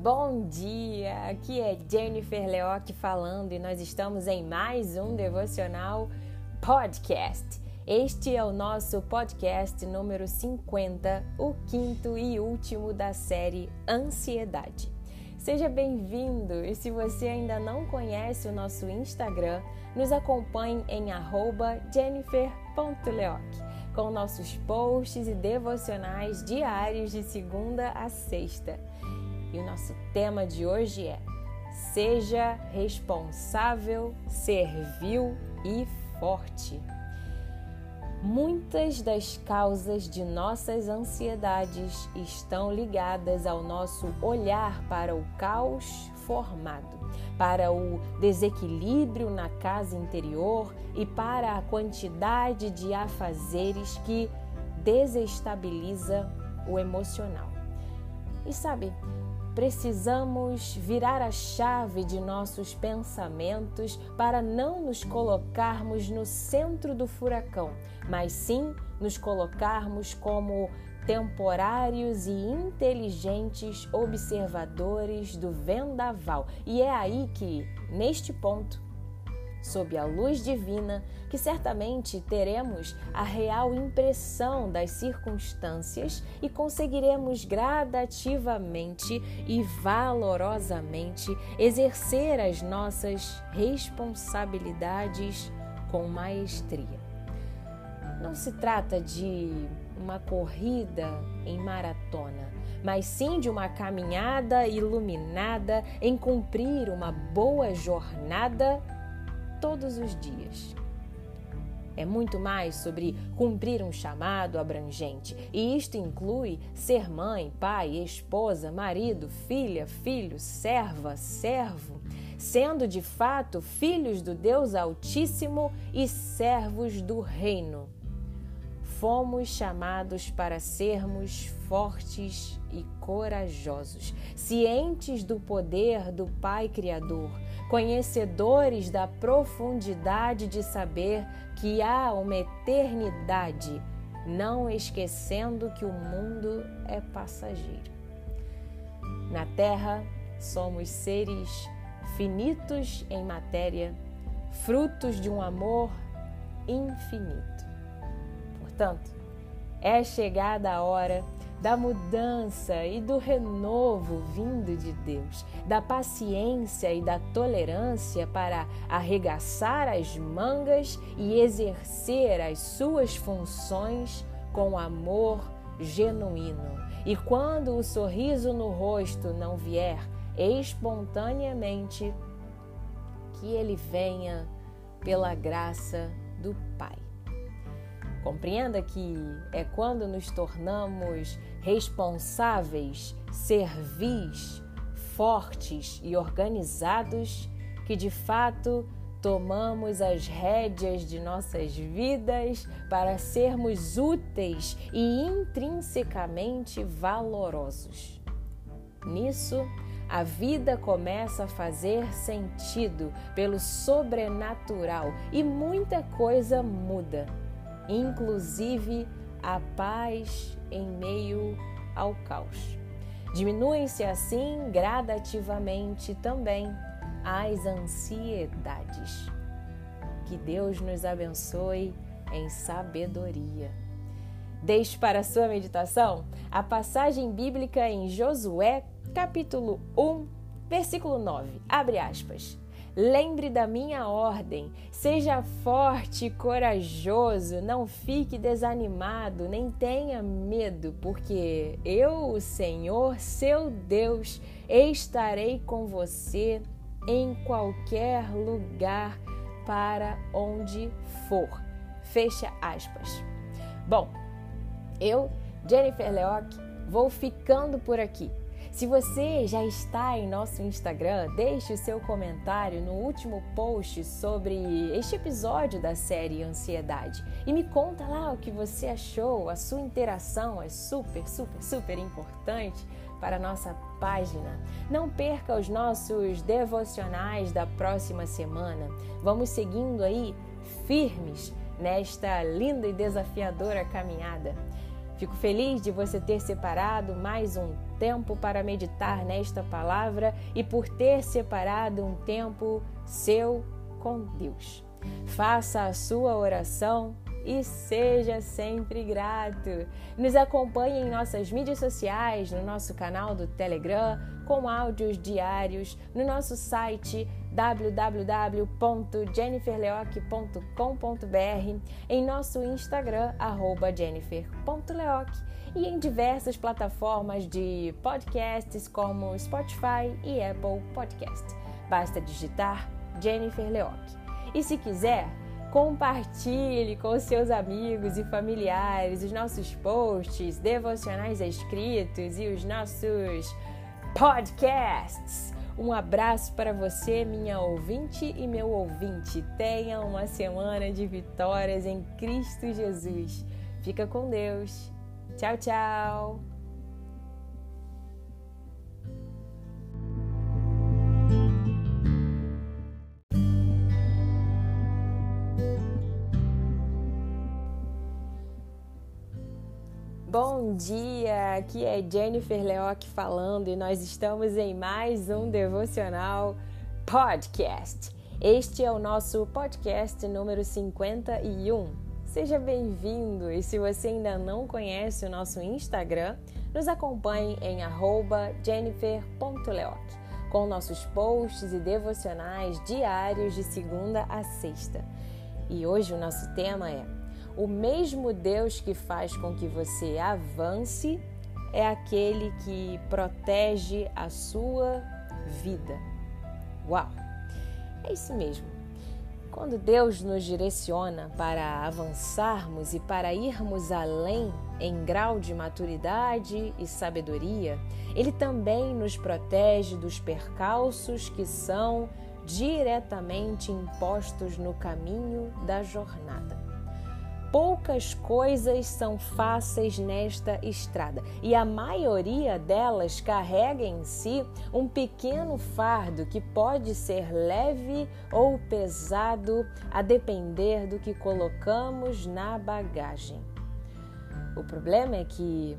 Bom dia! Aqui é Jennifer Leoc falando e nós estamos em mais um devocional podcast. Este é o nosso podcast número 50, o quinto e último da série Ansiedade. Seja bem-vindo e se você ainda não conhece o nosso Instagram, nos acompanhe em jennifer.leoc com nossos posts e devocionais diários de segunda a sexta. E o nosso tema de hoje é: Seja responsável, servil e forte. Muitas das causas de nossas ansiedades estão ligadas ao nosso olhar para o caos formado, para o desequilíbrio na casa interior e para a quantidade de afazeres que desestabiliza o emocional. E sabe, precisamos virar a chave de nossos pensamentos para não nos colocarmos no centro do furacão, mas sim nos colocarmos como temporários e inteligentes observadores do vendaval. E é aí que, neste ponto, sob a luz divina, que certamente teremos a real impressão das circunstâncias e conseguiremos gradativamente e valorosamente exercer as nossas responsabilidades com maestria. Não se trata de uma corrida em maratona, mas sim de uma caminhada iluminada em cumprir uma boa jornada todos os dias. É muito mais sobre cumprir um chamado abrangente, e isto inclui ser mãe, pai, esposa, marido, filha, filho, serva, servo, sendo de fato filhos do Deus Altíssimo e servos do Reino. Fomos chamados para sermos fortes e corajosos, cientes do poder do Pai Criador conhecedores da profundidade de saber que há uma eternidade, não esquecendo que o mundo é passageiro. Na Terra, somos seres finitos em matéria, frutos de um amor infinito. Portanto, é chegada a hora da mudança e do renovo vindo de Deus, da paciência e da tolerância para arregaçar as mangas e exercer as suas funções com amor genuíno. E quando o sorriso no rosto não vier espontaneamente, que ele venha pela graça do Pai. Compreenda que é quando nos tornamos responsáveis, servis, fortes e organizados que de fato tomamos as rédeas de nossas vidas para sermos úteis e intrinsecamente valorosos. Nisso, a vida começa a fazer sentido pelo sobrenatural e muita coisa muda inclusive a paz em meio ao caos. Diminuem-se assim gradativamente também as ansiedades. Que Deus nos abençoe em sabedoria. Deixe para sua meditação a passagem bíblica em Josué, capítulo 1, versículo 9. Abre aspas. Lembre da minha ordem, seja forte e corajoso, não fique desanimado, nem tenha medo, porque eu, o Senhor, seu Deus, estarei com você em qualquer lugar para onde for. Fecha aspas. Bom, eu, Jennifer Leoc, vou ficando por aqui. Se você já está em nosso Instagram, deixe o seu comentário no último post sobre este episódio da série Ansiedade e me conta lá o que você achou. A sua interação é super, super, super importante para a nossa página. Não perca os nossos devocionais da próxima semana. Vamos seguindo aí firmes nesta linda e desafiadora caminhada. Fico feliz de você ter separado mais um tempo para meditar nesta palavra e por ter separado um tempo seu com Deus. Faça a sua oração e seja sempre grato. Nos acompanhe em nossas mídias sociais, no nosso canal do Telegram, com áudios diários, no nosso site www.jenniferleoc.com.br, em nosso Instagram, jennifer.leoc e em diversas plataformas de podcasts como Spotify e Apple Podcast. Basta digitar Jennifer Leoc. E se quiser, compartilhe com seus amigos e familiares os nossos posts, devocionais escritos e os nossos podcasts. Um abraço para você, minha ouvinte e meu ouvinte. Tenha uma semana de vitórias em Cristo Jesus. Fica com Deus. Tchau, tchau. Bom dia, aqui é Jennifer Leoc falando e nós estamos em mais um devocional podcast. Este é o nosso podcast número 51. Seja bem-vindo e se você ainda não conhece o nosso Instagram, nos acompanhe em jennifer.leoc com nossos posts e devocionais diários de segunda a sexta. E hoje o nosso tema é: O mesmo Deus que faz com que você avance é aquele que protege a sua vida. Uau! É isso mesmo. Quando Deus nos direciona para avançarmos e para irmos além em grau de maturidade e sabedoria, Ele também nos protege dos percalços que são diretamente impostos no caminho da jornada. Poucas coisas são fáceis nesta estrada e a maioria delas carrega em si um pequeno fardo que pode ser leve ou pesado a depender do que colocamos na bagagem. O problema é que,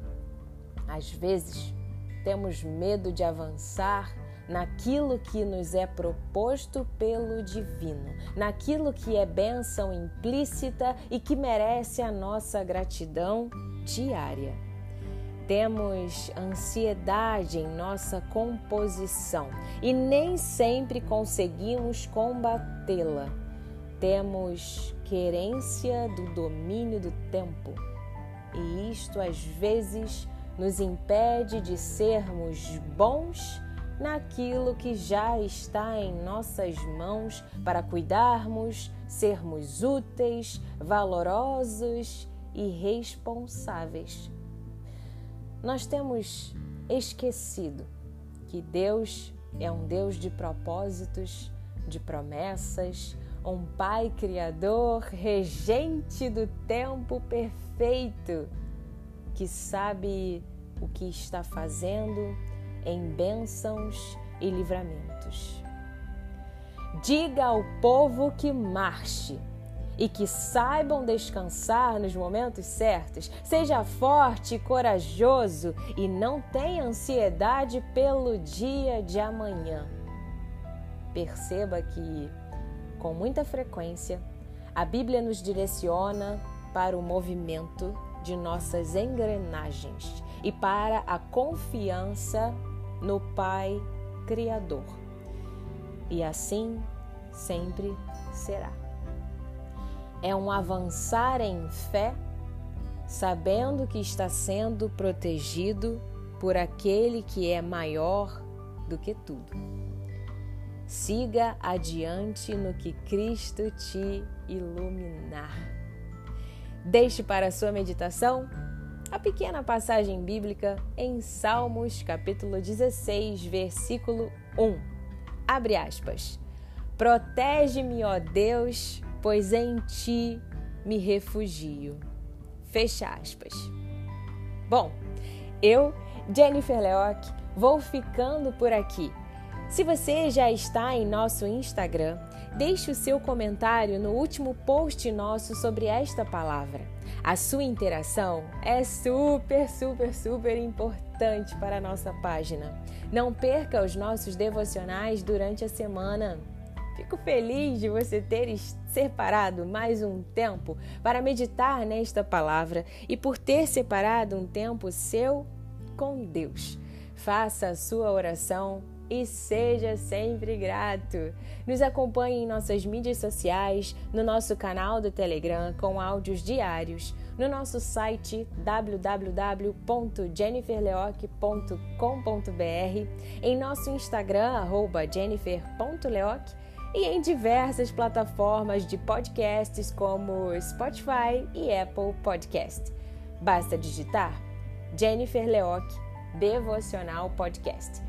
às vezes, temos medo de avançar naquilo que nos é proposto pelo divino, naquilo que é bênção implícita e que merece a nossa gratidão diária. Temos ansiedade em nossa composição e nem sempre conseguimos combatê-la. Temos querência do domínio do tempo e isto às vezes nos impede de sermos bons naquilo que já está em nossas mãos para cuidarmos, sermos úteis, valorosos e responsáveis. Nós temos esquecido que Deus é um Deus de propósitos, de promessas, um Pai Criador, regente do tempo perfeito, que sabe o que está fazendo em bênçãos e livramentos. Diga ao povo que marche e que saibam descansar nos momentos certos. Seja forte e corajoso e não tenha ansiedade pelo dia de amanhã. Perceba que, com muita frequência, a Bíblia nos direciona para o movimento de nossas engrenagens e para a confiança no Pai Criador. E assim sempre será. É um avançar em fé, sabendo que está sendo protegido por aquele que é maior do que tudo. Siga adiante no que Cristo te iluminar. Deixe para a sua meditação a pequena passagem bíblica em Salmos, capítulo 16, versículo 1. Abre aspas. Protege-me, ó Deus, pois em ti me refugio. Fecha aspas. Bom, eu, Jennifer Leoc, vou ficando por aqui. Se você já está em nosso Instagram, deixe o seu comentário no último post nosso sobre esta palavra. A sua interação é super, super, super importante para a nossa página. Não perca os nossos devocionais durante a semana. Fico feliz de você ter separado mais um tempo para meditar nesta palavra e por ter separado um tempo seu com Deus. Faça a sua oração e seja sempre grato. Nos acompanhe em nossas mídias sociais, no nosso canal do Telegram com áudios diários, no nosso site www.jenniferleoc.com.br, em nosso Instagram jennifer.leoc e em diversas plataformas de podcasts como Spotify e Apple Podcast. Basta digitar Jennifer Leoc Devocional Podcast.